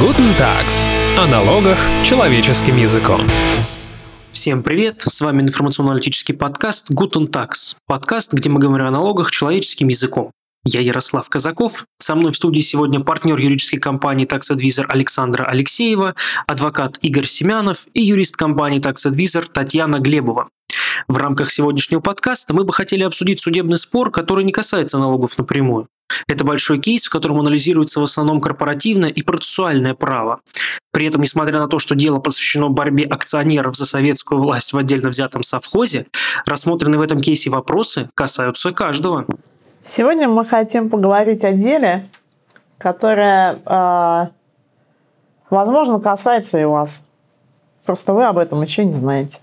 Guten Tags. О налогах человеческим языком. Всем привет! С вами информационно-аналитический подкаст Guten Tax. Подкаст, где мы говорим о налогах человеческим языком. Я Ярослав Казаков. Со мной в студии сегодня партнер юридической компании Tax Advisor Александра Алексеева, адвокат Игорь Семянов и юрист компании Tax Advisor Татьяна Глебова. В рамках сегодняшнего подкаста мы бы хотели обсудить судебный спор, который не касается налогов напрямую. Это большой кейс, в котором анализируется в основном корпоративное и процессуальное право. При этом, несмотря на то, что дело посвящено борьбе акционеров за советскую власть в отдельно взятом совхозе, рассмотренные в этом кейсе вопросы касаются каждого. Сегодня мы хотим поговорить о деле, которое, э, возможно, касается и вас. Просто вы об этом еще не знаете.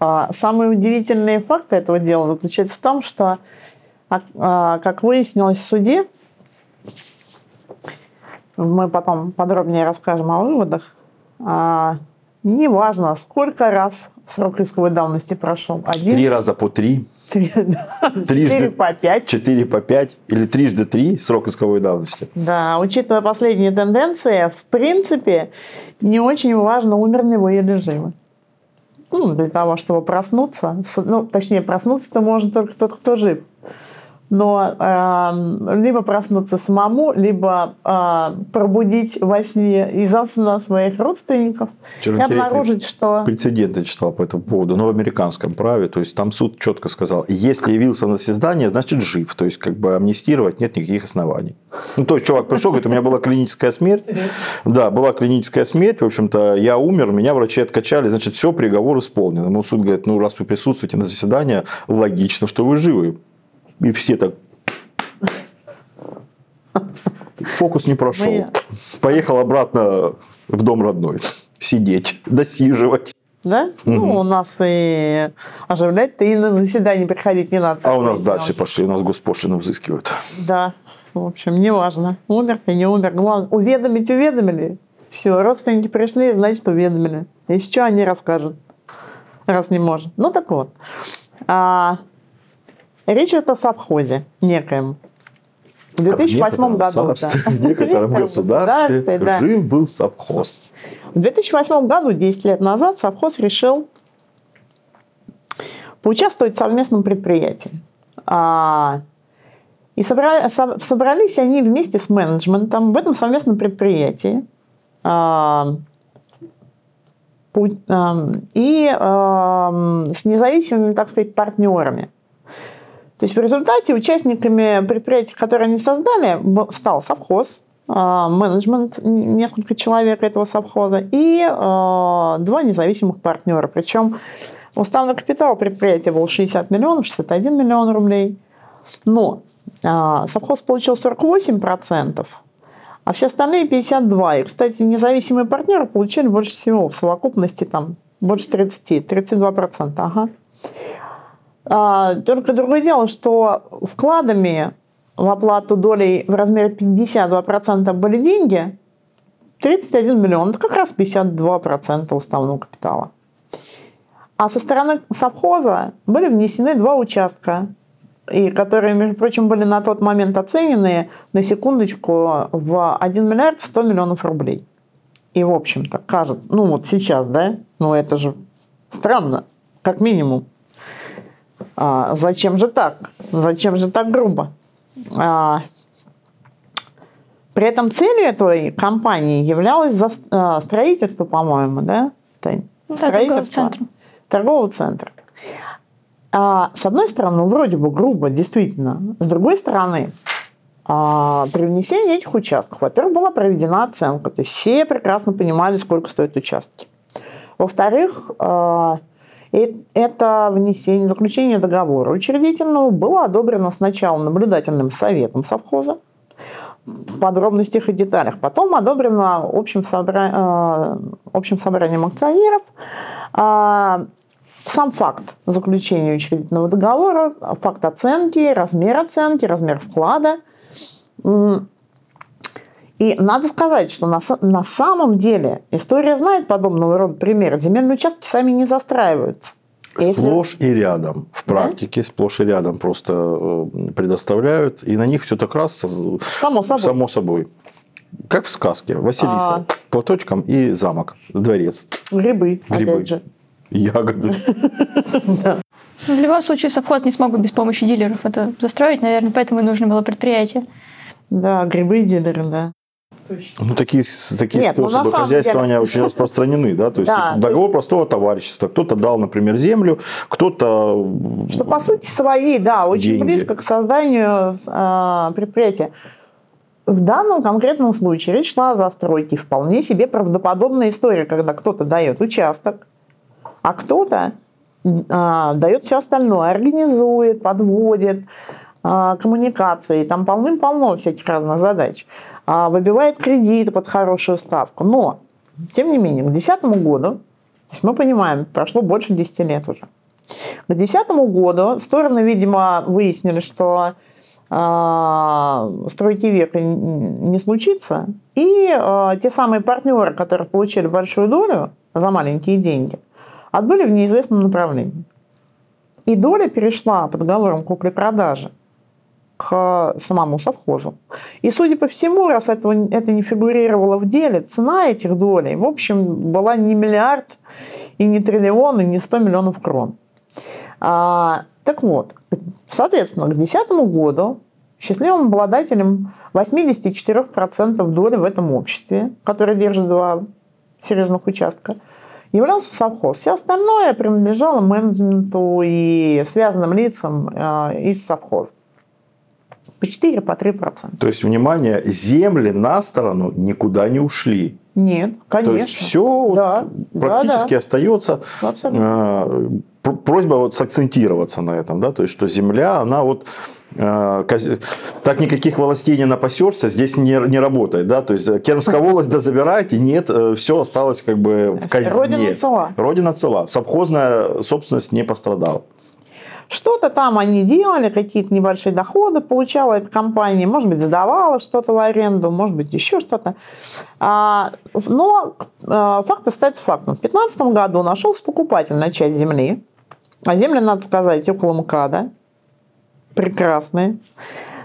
А самые удивительные факты этого дела заключаются в том, что, как выяснилось в суде, мы потом подробнее расскажем о выводах, а, неважно, сколько раз срок исковой давности прошел. Один, три раза по три. Три, Четыре по пять. Четыре по пять. Или трижды три срок исковой давности. Да, учитывая последние тенденции, в принципе, не очень важно, умер ли вы или живы ну, для того, чтобы проснуться. Ну, точнее, проснуться-то может только тот, кто жив но э, либо проснуться самому, либо э, пробудить во сне из сна своих родственников Вчера и обнаружить, что... Прецеденты читал по этому поводу, но в американском праве, то есть там суд четко сказал, если явился на заседание, значит жив, то есть как бы амнистировать нет никаких оснований. Ну, то есть чувак пришел, говорит, у меня была клиническая смерть, да, была клиническая смерть, в общем-то, я умер, меня врачи откачали, значит, все, приговор исполнен. Ему суд говорит, ну, раз вы присутствуете на заседании, логично, что вы живы. И все так... Фокус не прошел. Мы... Поехал обратно в дом родной. Сидеть, досиживать. Да? Угу. Ну, у нас и оживлять-то и на заседание приходить не надо. А у нас дальше пошли, у нас госпошлину взыскивают. Да, в общем, неважно, умер ты, не умер. Главное, уведомить уведомили. Все, родственники пришли, значит, уведомили. Что, они расскажут, раз не может. Ну, так вот. А, Речь идет о совхозе некоем. В 2008 а году. В некотором государстве да. жил был совхоз. В 2008 году, 10 лет назад, совхоз решил поучаствовать в совместном предприятии. А, и собрались они вместе с менеджментом в этом совместном предприятии. А, и с независимыми, так сказать, партнерами. То есть в результате участниками предприятия, которые они создали, стал совхоз, а, менеджмент, несколько человек этого совхоза и а, два независимых партнера. Причем уставный капитал предприятия был 60 миллионов, 61 миллион рублей. Но а, совхоз получил 48%, а все остальные 52%. И, кстати, независимые партнеры получили больше всего в совокупности там больше 30, 32%. Ага. А, только другое дело, что вкладами в оплату долей в размере 52% были деньги, 31 миллион, это как раз 52% уставного капитала. А со стороны совхоза были внесены два участка, и которые, между прочим, были на тот момент оценены, на секундочку, в 1 миллиард 100 миллионов рублей. И, в общем-то, кажется, ну вот сейчас, да, ну это же странно, как минимум. А, зачем же так? Зачем же так грубо? А, при этом целью этой компании являлось за, а, строительство, по-моему, да? Тань? Да, строительство торгового центра. Торгового центра. А, с одной стороны, ну, вроде бы грубо, действительно. С другой стороны, а, при внесении этих участков, во-первых, была проведена оценка. То есть все прекрасно понимали, сколько стоят участки. Во-вторых, а, это внесение, заключение договора учредительного было одобрено сначала наблюдательным советом совхоза, в подробностях и деталях. Потом одобрено общим, собра... Э, общим собранием акционеров. А, сам факт заключения учредительного договора, факт оценки, размер оценки, размер вклада. И надо сказать, что на, на самом деле история знает подобного рода примеры. Земельные участки сами не застраиваются. Сплошь и рядом. В практике да? сплошь и рядом просто э, предоставляют. И на них все так раз само собой. Само собой. как в сказке. Василиса. А. Платочком и замок, дворец. Грибы, Грибы. опять же. Ягоды. Ну, В любом случае, совхоз не смог бы без помощи дилеров это застроить, наверное, поэтому и нужно было предприятие. Да, грибы и дилеры, да. Ну, такие, такие Нет, ну, способы самом хозяйствования очень распространены. Да? То есть, Да, то договор простого товарищества. Кто-то дал, например, землю, кто-то... Что, по сути, свои, да, очень Деньги. близко к созданию э, предприятия. В данном конкретном случае речь шла о застройке. Вполне себе правдоподобная история, когда кто-то дает участок, а кто-то э, дает все остальное, организует, подводит, э, коммуникации. Там полным-полно всяких разных задач. А, выбивает кредиты под хорошую ставку. Но, тем не менее, к 2010 году, то есть мы понимаем, прошло больше 10 лет уже, к 2010 году стороны, видимо, выяснили, что э, стройки века не случится. И э, те самые партнеры, которые получили большую долю за маленькие деньги, отбыли в неизвестном направлении. И доля перешла по договорам купли-продажи к самому совхозу. И, судя по всему, раз этого, это не фигурировало в деле, цена этих долей, в общем, была не миллиард, и не триллион, и не 100 миллионов крон. А, так вот, соответственно, к 2010 году счастливым обладателем 84% доли в этом обществе, которое держит два серьезных участка, являлся совхоз. Все остальное принадлежало менеджменту и связанным лицам э, из совхоза. По 4, по 3%. То есть, внимание, земли на сторону никуда не ушли. Нет, конечно. То есть, все Да, практически да, остается. да. Абсолютно. Э, пр- Просьба вот сакцентироваться на этом, да, то есть, что земля, она вот э, так никаких властей не напасешься, здесь не, не работает, да, то есть э, Кермская волость да забирайте, нет, все осталось как бы в казне. Родина цела. Родина цела, совхозная собственность не пострадала. Что-то там они делали, какие-то небольшие доходы получала эта компания, может быть, сдавала что-то в аренду, может быть, еще что-то. А, Но а, факт остается фактом. В 2015 году нашелся покупатель на часть земли, а земли, надо сказать, около МКАДа, прекрасные,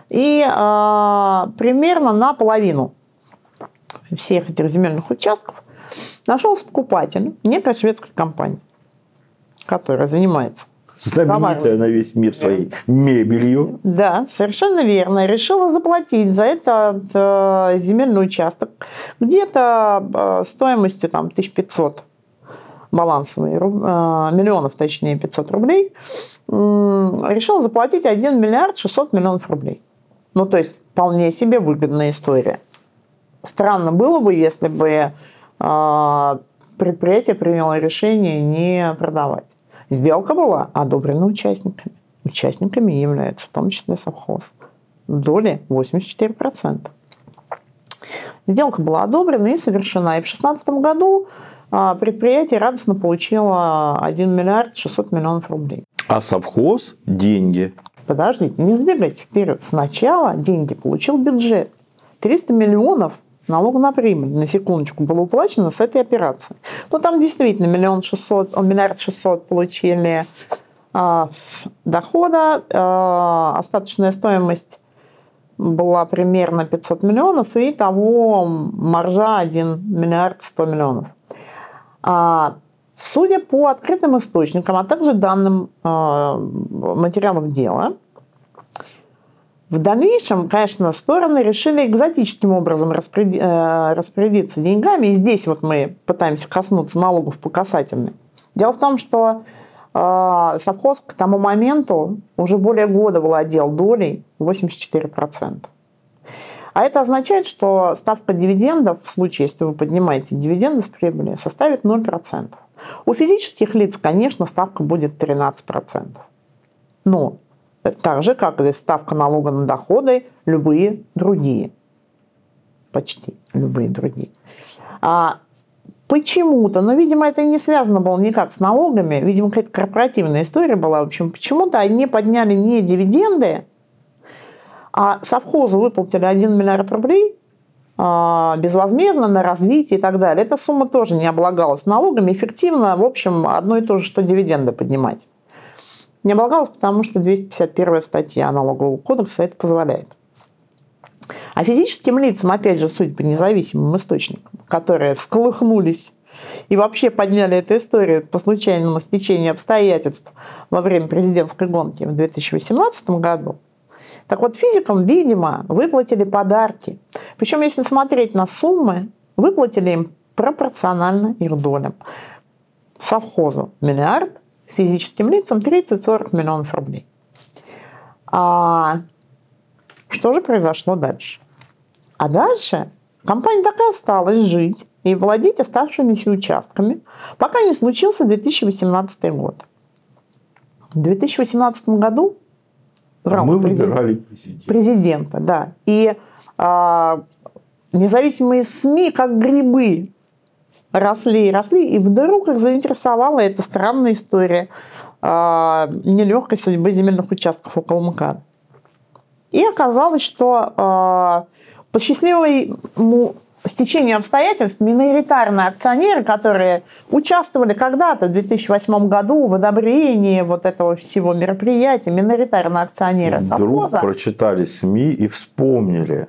и а, примерно наполовину всех этих земельных участков нашелся покупатель, некая шведская компания, которая занимается Знаменитая на весь мир своей мебелью. Да, совершенно верно. Решила заплатить за этот э, земельный участок где-то э, стоимостью там 1500 балансовые, руб- э, миллионов, точнее, 500 рублей, решила заплатить 1 миллиард 600 миллионов рублей. Ну, то есть, вполне себе выгодная история. Странно было бы, если бы э, предприятие приняло решение не продавать. Сделка была одобрена участниками. Участниками является в том числе совхоз. Доли 84%. Сделка была одобрена и совершена. И в 2016 году а, предприятие радостно получило 1 миллиард 600 миллионов рублей. А совхоз деньги. Подождите, не сбегайте вперед. Сначала деньги получил бюджет. 300 миллионов налога на прибыль, на секундочку, было уплачено с этой операции. Ну, там действительно миллион шестьсот, миллиард шестьсот получили а, дохода, а, остаточная стоимость была примерно 500 миллионов, и того маржа 1 миллиард 100 миллионов. А, Судя по открытым источникам, а также данным а, материалов дела, в дальнейшем, конечно, стороны решили экзотическим образом э, распорядиться деньгами. И здесь вот мы пытаемся коснуться налогов по касательной. Дело в том, что э, совхоз к тому моменту уже более года владел долей 84%. А это означает, что ставка дивидендов, в случае, если вы поднимаете дивиденды с прибыли, составит 0%. У физических лиц, конечно, ставка будет 13%. Но так же, как и ставка налога на доходы, любые другие. Почти любые другие. А почему-то, но, видимо, это не связано было никак с налогами, видимо, какая-то корпоративная история была. В общем, почему-то они подняли не дивиденды, а совхозу выплатили 1 миллиард рублей а, безвозмездно на развитие и так далее. Эта сумма тоже не облагалась налогами. Эффективно, в общем, одно и то же, что дивиденды поднимать. Не облагалась, потому что 251 статья налогового кодекса это позволяет. А физическим лицам, опять же, судя по независимым источникам, которые всколыхнулись и вообще подняли эту историю по случайному стечению обстоятельств во время президентской гонки в 2018 году, так вот, физикам, видимо, выплатили подарки. Причем, если смотреть на суммы, выплатили им пропорционально их долям. Совхозу миллиард, физическим лицам 30-40 миллионов рублей. А что же произошло дальше? А дальше компания так и осталась жить и владеть оставшимися участками, пока не случился 2018 год. В 2018 году в рамках Мы выбирали президента. президента, да. И а, независимые СМИ, как грибы, росли и росли, и вдруг их заинтересовала эта странная история а, нелегкой судьбы земельных участков около МКАД. И оказалось, что а, по счастливому стечению обстоятельств миноритарные акционеры, которые участвовали когда-то в 2008 году в одобрении вот этого всего мероприятия, миноритарные акционеры Вдруг совхоза, прочитали СМИ и вспомнили.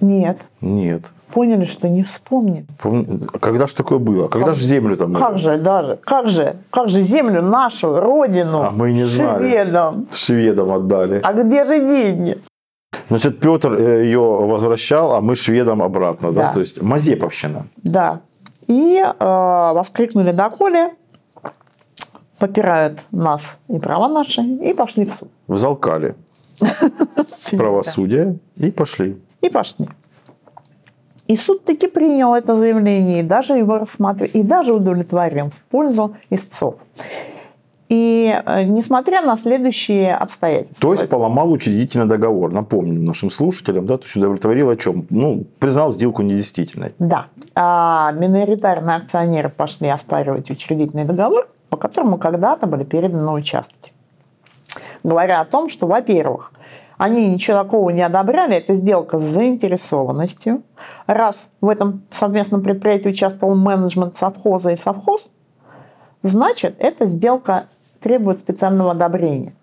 Нет, Нет. поняли, что не вспомнит. Пом- Когда же такое было? Когда же землю там? Как же даже, как же, как же землю нашу, родину, А мы не знали. шведам. Шведам отдали. А где же деньги? Значит, Петр э, ее возвращал, а мы шведам обратно, да? Да. То есть Мазеповщина. Да. И э, воскликнули доколе, попирают нас и права наши, и пошли в суд. Взалкали правосудие и пошли. И пошли. И суд таки принял это заявление, и даже его рассмотрел, и даже удовлетворил в пользу истцов. И э, несмотря на следующие обстоятельства. То есть поломал учредительный договор. Напомним нашим слушателям, да, то есть удовлетворил о чем? Ну, признал сделку недействительной. Да. А миноритарные акционеры пошли оспаривать учредительный договор, по которому когда-то были переданы участки. Говоря о том, что, во-первых, они ничего такого не одобряли, это сделка с заинтересованностью. Раз в этом совместном предприятии участвовал менеджмент совхоза и совхоз, значит, эта сделка требует специального одобрения.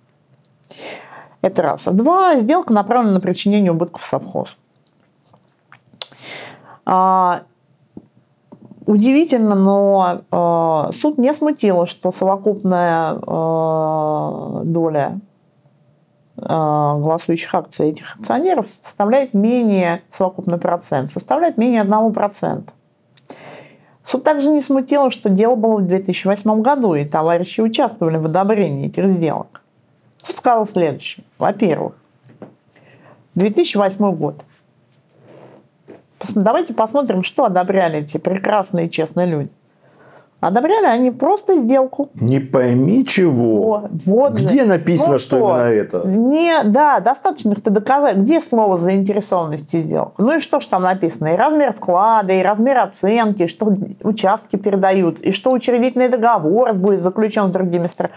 Это раз. А Два. Сделка направлена на причинение убытков совхозу. А, Удивительно, но э, суд не смутило, что совокупная э, доля голосующих акций этих акционеров составляет менее, совокупный процент, составляет менее 1%. Суд также не смутило, что дело было в 2008 году, и товарищи участвовали в одобрении этих сделок. Суд сказал следующее. Во-первых, 2008 год. Давайте посмотрим, что одобряли эти прекрасные честные люди. Одобряли они просто сделку. Не пойми чего. О, вот же. Где написано, Ну что именно это? Не, да, достаточно их-то доказать. Где слово заинтересованности сделок? Ну и что ж там написано? И размер вклада, и размер оценки, что участки передают, и что учредительный договор будет заключен с другими сторонами.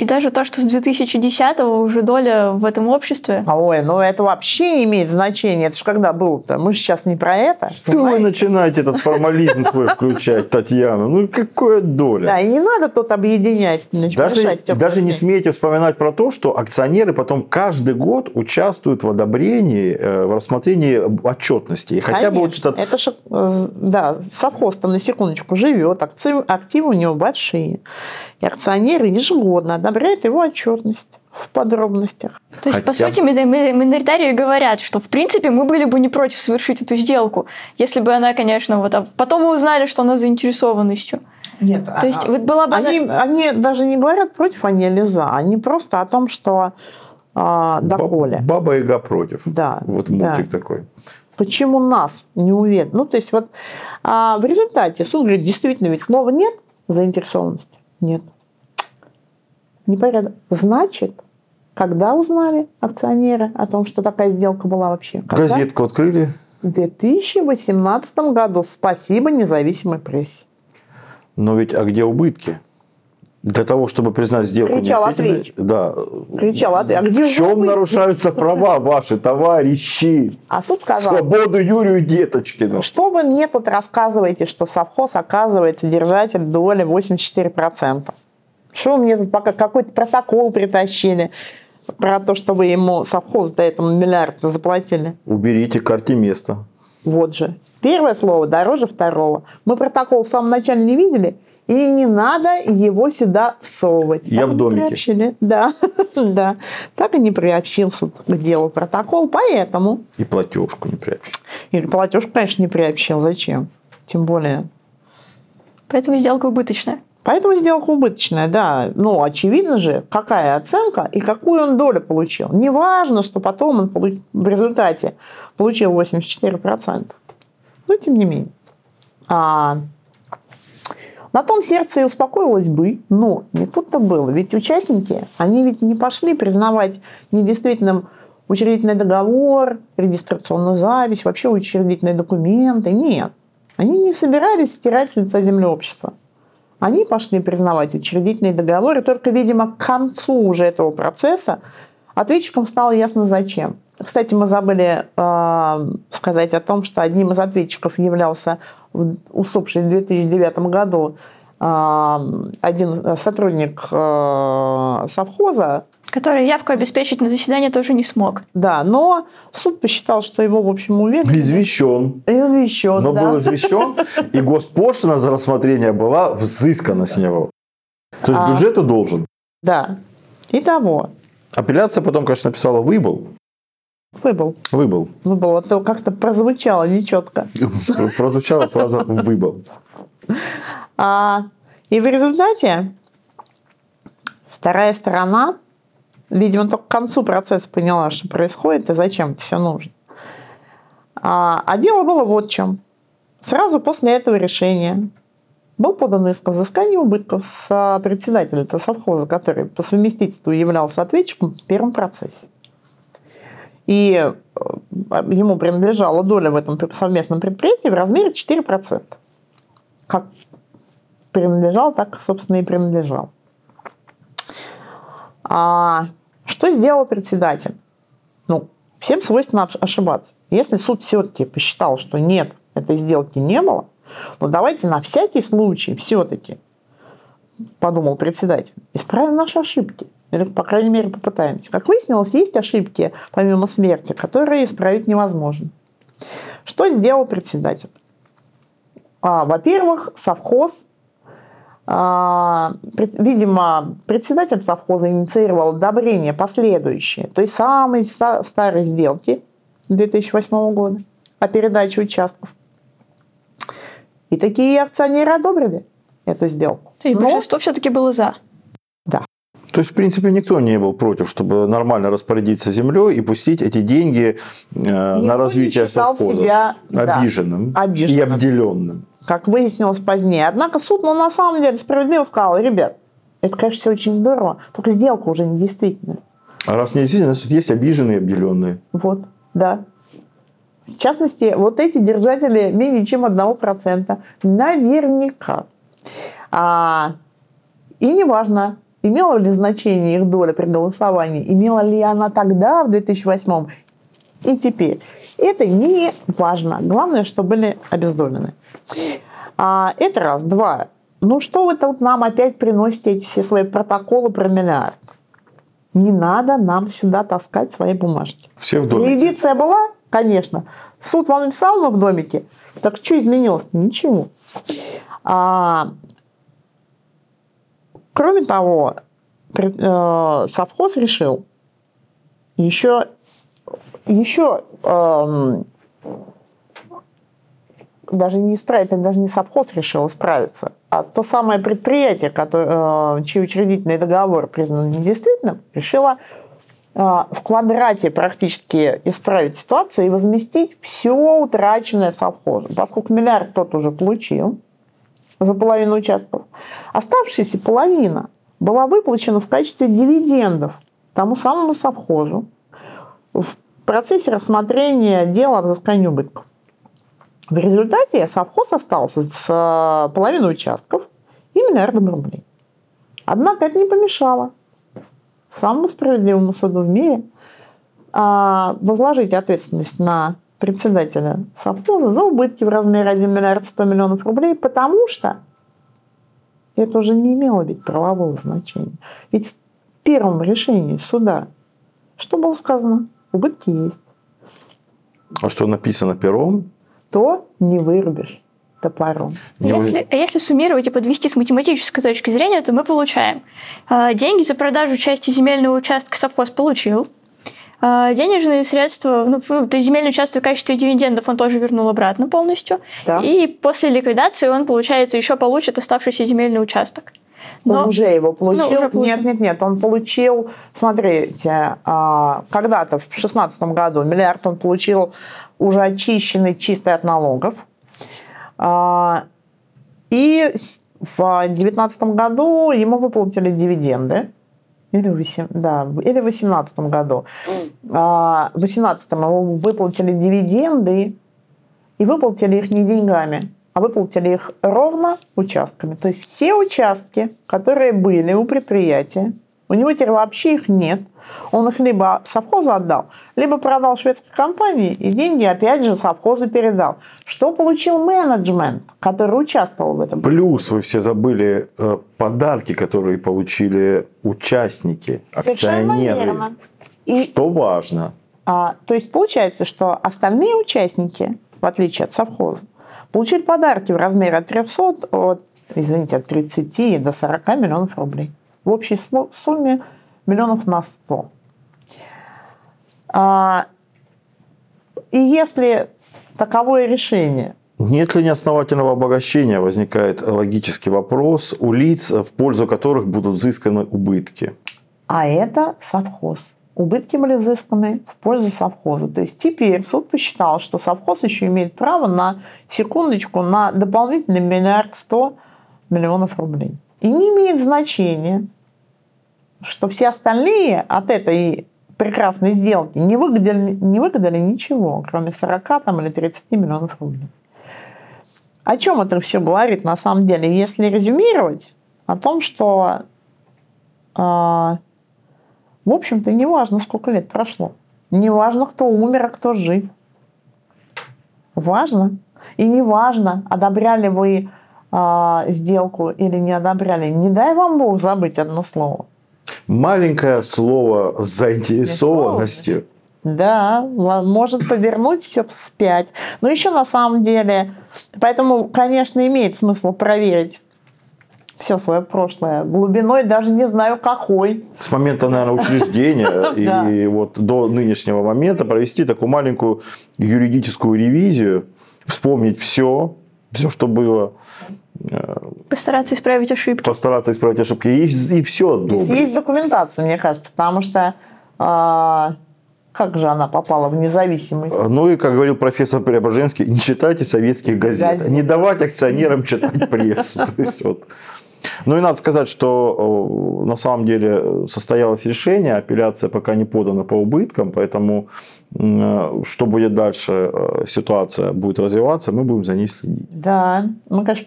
И даже то, что с 2010-го уже доля в этом обществе. А, Ой, ну это вообще не имеет значения. Это ж когда было-то? Мы же сейчас не про это. Что вы понимаете? начинаете этот формализм свой включать, Татьяна? Ну, какая доля? Да, и не надо тут объединять. Даже, даже не смейте вспоминать про то, что акционеры потом каждый год участвуют в одобрении, э, в рассмотрении отчетности. И хотя бы вот этот Это ж, э, да, совхоз на секундочку живет, активы у него большие. И акционеры ежегодно одобряют его отчетность в подробностях. То есть, по Хотя сути, ми- ми- миноритарии говорят, что, в принципе, мы были бы не против совершить эту сделку, если бы она, конечно, вот... а Потом мы узнали, что она заинтересованностью. Нет, То есть, вот была бы... она- они, они даже не говорят против, они или за. Они просто о том, что а, доколе. баб- Баба Яга против. Да, Вот да. мультик такой. Почему нас не уведомили? Ну, то есть вот а, в результате суд говорит, действительно, ведь слова нет заинтересованности? Нет. Непорядок. Значит, когда узнали акционеры о том, что такая сделка была вообще? Когда? Газетку открыли. В 2018 году. Спасибо независимой прессе. Но ведь, а где убытки? Для того, чтобы признать сделку Кричал ответчик. Да. Кричал, ты- а где В чем убытки? нарушаются права ваши, товарищи? А суд сказал, Свободу Юрию Деточкину. что вы мне тут рассказываете, что совхоз оказывается держатель доли 84%? Что вы мне тут пока какой-то протокол притащили? про то, что вы ему совхоз до этого миллиард заплатили. Уберите карте место. Вот же. Первое слово дороже второго. Мы протокол в самом начале не видели, и не надо его сюда всовывать. Я Так в домике. приобщили. Да, да. Так и не приобщил суд к делу протокол, поэтому. И платежку не прячь. И платеж, конечно, не приобщил. Зачем? Тем более. Поэтому сделка убыточная. Поэтому сделка убыточная, да. Ну, очевидно же, какая оценка и какую он долю получил. Неважно, что потом он получ- в результате получил 84%. Но тем не менее. А, на том сердце и успокоилось бы, но не тут-то было. Ведь участники, они ведь не пошли признавать недействительным учредительный договор, регистрационную запись, вообще учредительные документы. Нет. Они не собирались стирать с лица земли общества. Они пошли признавать учредительные договоры, только, видимо, к концу уже этого процесса ответчикам стало ясно зачем. Кстати, мы забыли э, сказать о том, что одним из ответчиков являлся усопший в 2009 году один сотрудник э, совхоза, Который явку обеспечить на заседание тоже не смог. да, но суд посчитал, что его, в общем, уведомили. Извещен. Извещен, Но да. был извещен, и госпошлина за рассмотрение была взыскана с него. То есть А. бюджету должен. Да. Итого, Апелляция потом, конечно, написала «выбыл». выбыл. Выбыл. Выбыл. А то как-то прозвучало нечетко. Прозвучала фраза «выбыл». А, и в результате вторая сторона, видимо, только к концу процесса поняла, что происходит и зачем это все нужно. А, а дело было вот в чем. Сразу после этого решения был подан иск о взыскании убытков с а, председателя совхоза, который по совместительству являлся ответчиком в первом процессе. И э, ему принадлежала доля в этом совместном предприятии в размере 4%. Как принадлежал, так, собственно, и принадлежал. А что сделал председатель? Ну, всем свойственно ош- ошибаться. Если суд все-таки посчитал, что нет, этой сделки не было, ну давайте на всякий случай все-таки, подумал председатель, исправим наши ошибки. Или, по крайней мере, попытаемся. Как выяснилось, есть ошибки, помимо смерти, которые исправить невозможно. Что сделал председатель? А, во-первых, совхоз, видимо, председатель совхоза инициировал одобрение последующее той самой ста- старой сделки 2008 года о передаче участков. И такие акционеры одобрили эту сделку. То есть Но- большинство все-таки было за. То есть, в принципе, никто не был против, чтобы нормально распорядиться землей и пустить эти деньги э, Никто на развитие совхоза. себя, да, обиженным, обиженным. и обделенным. Как выяснилось позднее. Однако суд, ну, на самом деле, справедливо сказал, ребят, это, конечно, все очень здорово, только сделка уже недействительная. А раз не действительно, значит, есть обиженные и обделенные. Вот, да. В частности, вот эти держатели менее чем 1%. Наверняка. А, и неважно, имела ли значение их доля при голосовании, имела ли она тогда, в 2008 и теперь. Это не важно. Главное, что были обездолены. А, это раз. Два. Ну что вы тут нам опять приносите эти все свои протоколы про миллиард? Не надо нам сюда таскать свои бумажки. Все в доме. Революция была, конечно. Суд вам написал, мы в домике. Так что изменилось? Ничего. А, кроме того, э, совхоз решил еще, еще эм, даже не исправить, даже не совхоз решил исправиться, а то самое предприятие, которое, э, чей учредительный договор признан недействительным, решило э, в квадрате практически исправить ситуацию и возместить все утраченное совхозом. Поскольку миллиард тот уже получил за половину участков, оставшаяся половина была выплачена в качестве дивидендов тому самому совхозу в процессе рассмотрения дела о взыскании убытков. В результате совхоз остался с э, половиной участков и миллиардом рублей. Однако это не помешало самому справедливому суду в мире а, возложить ответственность на председателя совхоза за убытки в размере 1 миллиард 100 миллионов рублей, потому что это уже не имело ведь правового значения. Ведь в первом решении суда Что было сказано? Убытки есть. А что написано пером? То не вырубишь топором. Не вы- Если, если суммировать и подвести с математической точки зрения, то мы получаем а, деньги за продажу части земельного участка совхоз получил, а, денежные средства, ну, фу, то есть земельный участок в качестве дивидендов он тоже вернул обратно полностью, Да. и после ликвидации он, получается, еще получит оставшийся земельный участок. Он уже его получил. Ну, уже получил. Нет, нет, нет. Он получил, смотрите, а, когда-то в 2016 году миллиард он получил уже очищенный чистый от налогов. А, И в 2019 году ему выплатили дивиденды. Или в восем- да, в- или в 2018 году. А, В 2018 ему выплатили дивиденды и выплатили их не деньгами, а выплатили их ровно участками. То есть все участки, которые были у предприятия, у него теперь вообще их нет. Он их либо совхозу отдал, либо продал шведской компании и деньги опять же совхозу передал. Что получил менеджмент, который участвовал в этом? Плюс вы все забыли э, подарки, которые получили участники, акционеры. И Что важно? А, то есть получается, что остальные участники, в отличие от совхоза, получили подарки в размере от 300, от, извините, от 30 до 40 миллионов рублей. В общей сумме миллионов на 100. А, и если таковое решение Нет ли неосновательного обогащения, возникает логический вопрос, у лиц, в пользу которых будут взысканы убытки? А это совхоз. Убытки были взысканы в пользу совхоза. То есть теперь суд посчитал, что совхоз еще имеет право на секундочку на дополнительный миллиард сто миллионов рублей. И не имеет значения, что все остальные от этой прекрасной сделки не выгодили, не выгодили ничего, кроме 40 там, или 30 миллионов рублей. О чем это все говорит на самом деле? Если резюмировать, о том, что а, в общем-то, не важно, сколько лет прошло. Не важно, кто умер, а кто жив. Важно. И не важно, одобряли вы а, сделку или не одобряли. Не дай вам Бог забыть одно слово. Маленькое слово с заинтересованностью. Да, может повернуть все вспять. Но еще на самом деле, поэтому, конечно, имеет смысл проверить все свое прошлое глубиной, даже не знаю какой. С момента, наверное, учреждения и вот до нынешнего момента провести такую маленькую юридическую ревизию, вспомнить все, все, что было, Постараться исправить ошибки. постараться исправить ошибки и, и все Здесь есть документация, мне кажется, потому что а, как же она попала в независимость? Ну и, как говорил профессор Преображенский, не читайте советских газет, Газет. не давать акционерам читать прессу. То есть вот. Ну и надо сказать, что э, на самом деле состоялось решение, апелляция пока не подана по убыткам, поэтому м, что будет дальше, э, ситуация будет развиваться, мы будем за ней следить. Да, ну, конечно,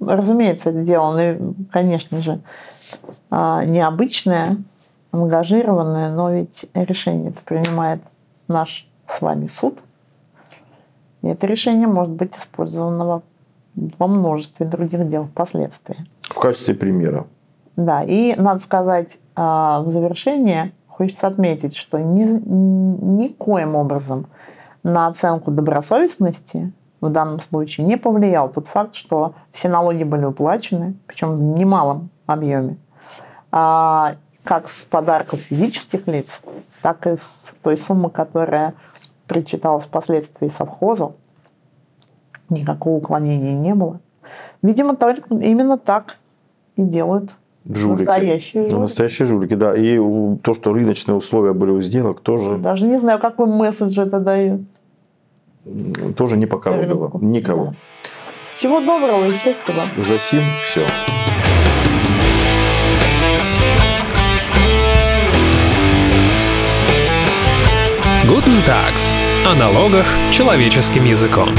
разумеется, это дело, конечно же, а, необычное, ангажированное, но ведь решение это принимает наш с вами суд. И это решение может быть использовано во множестве других дел впоследствии. В качестве примера. Да, и надо сказать а, в завершение, хочется отметить, что ни, никоим образом на оценку добросовестности в данном случае не повлиял тот факт, что все налоги были уплачены, причем в немалом объеме, а, как с подарков физических лиц, так и с той суммы, которая причиталась впоследствии совхозу. Никакого уклонения не было. Видимо, именно так и делают Жулики. настоящие жулики. Настоящие жулики, да. И у- то, что рыночные условия были у сделок, тоже, Даже не знаю, какой месседж это дает. тоже не покоробило. Никого. Всего доброго и счастья вам. За сим все. Guten Tags. О налогах человеческим языком.